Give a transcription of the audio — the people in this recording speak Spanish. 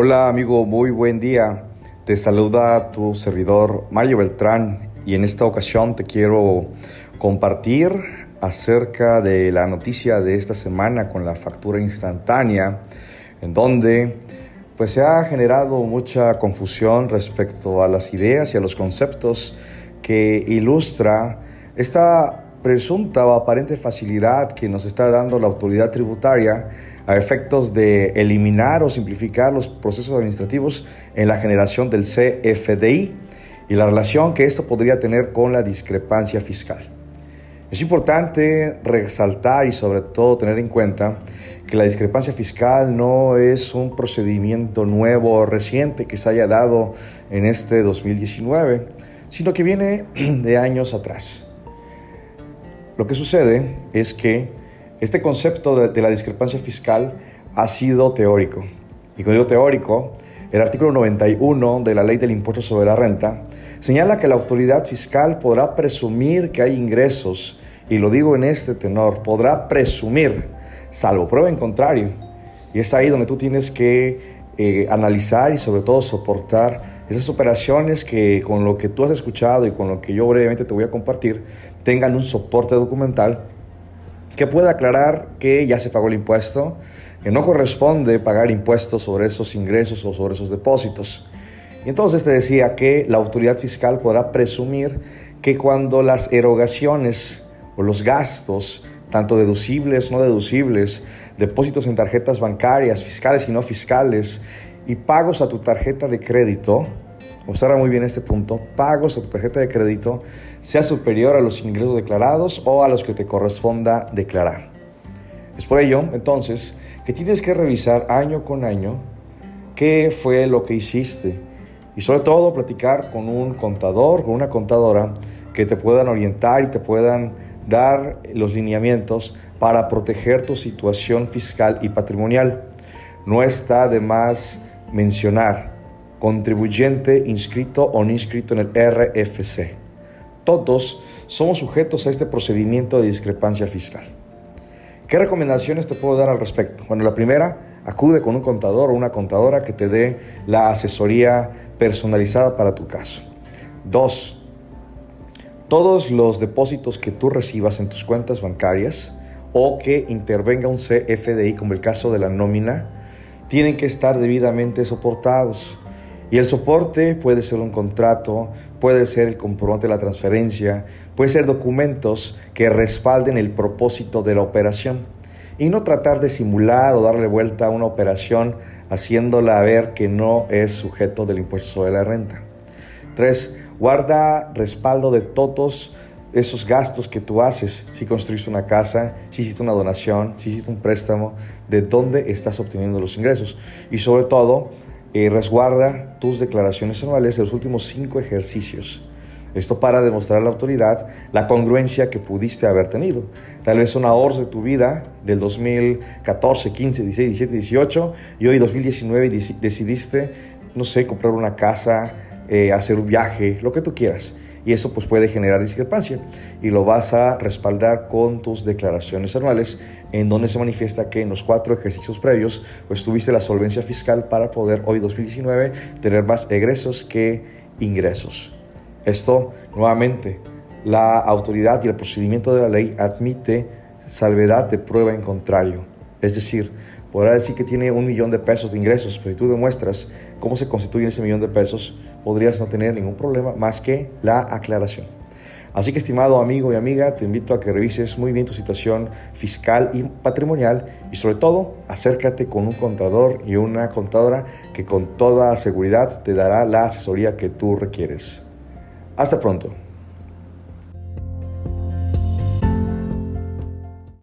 Hola amigo, muy buen día. Te saluda tu servidor Mario Beltrán y en esta ocasión te quiero compartir acerca de la noticia de esta semana con la factura instantánea, en donde pues se ha generado mucha confusión respecto a las ideas y a los conceptos que ilustra esta presunta o aparente facilidad que nos está dando la autoridad tributaria a efectos de eliminar o simplificar los procesos administrativos en la generación del CFDI y la relación que esto podría tener con la discrepancia fiscal. Es importante resaltar y sobre todo tener en cuenta que la discrepancia fiscal no es un procedimiento nuevo o reciente que se haya dado en este 2019, sino que viene de años atrás. Lo que sucede es que este concepto de, la discrepancia fiscal ha sido teórico. Y cuando digo teórico, el artículo 91 de la Ley del Impuesto sobre la Renta señala que la autoridad fiscal podrá presumir que hay ingresos, y lo digo en este tenor, podrá presumir, salvo prueba en contrario. Y es ahí donde tú tienes que eh, analizar y sobre todo soportar esas operaciones que con lo que tú has escuchado y con lo que yo brevemente te voy a compartir tengan un soporte documental que pueda aclarar que ya se pagó el impuesto, que no corresponde pagar impuestos sobre esos ingresos o sobre esos depósitos. Y entonces te decía que la autoridad fiscal podrá presumir que cuando las erogaciones o los gastos, tanto deducibles, no deducibles, depósitos en tarjetas bancarias, fiscales y no fiscales, y pagos a tu tarjeta de crédito, observa muy bien este punto, pagos a tu tarjeta de crédito sea superior a los ingresos declarados o a los que te corresponda declarar. Es por ello, entonces, que tienes que revisar año con año qué fue lo que hiciste y sobre todo platicar con un contador, con una contadora que te puedan orientar y te puedan dar los lineamientos para proteger tu situación fiscal y patrimonial. No está de más mencionar contribuyente inscrito o no inscrito en el RFC todos somos sujetos a este procedimiento de discrepancia fiscal. ¿Qué recomendaciones te puedo dar al respecto? Bueno, la primera, acude con un contador o una contadora que te dé la asesoría personalizada para tu caso. Dos, todos los depósitos que tú recibas en tus cuentas bancarias o que intervenga un CFDI, como el caso de la nómina, tienen que estar debidamente soportados. Y el soporte puede ser un contrato, puede ser el comprobante de la transferencia, puede ser documentos que respalden el propósito de la operación. Y no tratar de simular o darle vuelta a una operación haciéndola ver que no es sujeto del impuesto sobre la renta. Tres, guarda respaldo de todos esos gastos que tú haces. Si construiste una casa, si hiciste una donación, si hiciste un préstamo, de dónde estás obteniendo los ingresos. Y sobre todo, eh, resguarda tus declaraciones anuales de los últimos cinco ejercicios. Esto para demostrar a la autoridad la congruencia que pudiste haber tenido. Tal vez son ahorros de tu vida del 2014, 15, 16, 17, 18 y hoy 2019 decidiste, no sé, comprar una casa, eh, hacer un viaje, lo que tú quieras. Y eso pues puede generar discrepancia. Y lo vas a respaldar con tus declaraciones anuales en donde se manifiesta que en los cuatro ejercicios previos pues tuviste la solvencia fiscal para poder hoy 2019 tener más egresos que ingresos. Esto nuevamente la autoridad y el procedimiento de la ley admite salvedad de prueba en contrario, es decir, podrá decir que tiene un millón de pesos de ingresos, pero si tú demuestras cómo se constituye ese millón de pesos, podrías no tener ningún problema más que la aclaración. Así que, estimado amigo y amiga, te invito a que revises muy bien tu situación fiscal y patrimonial y sobre todo acércate con un contador y una contadora que con toda seguridad te dará la asesoría que tú requieres. Hasta pronto.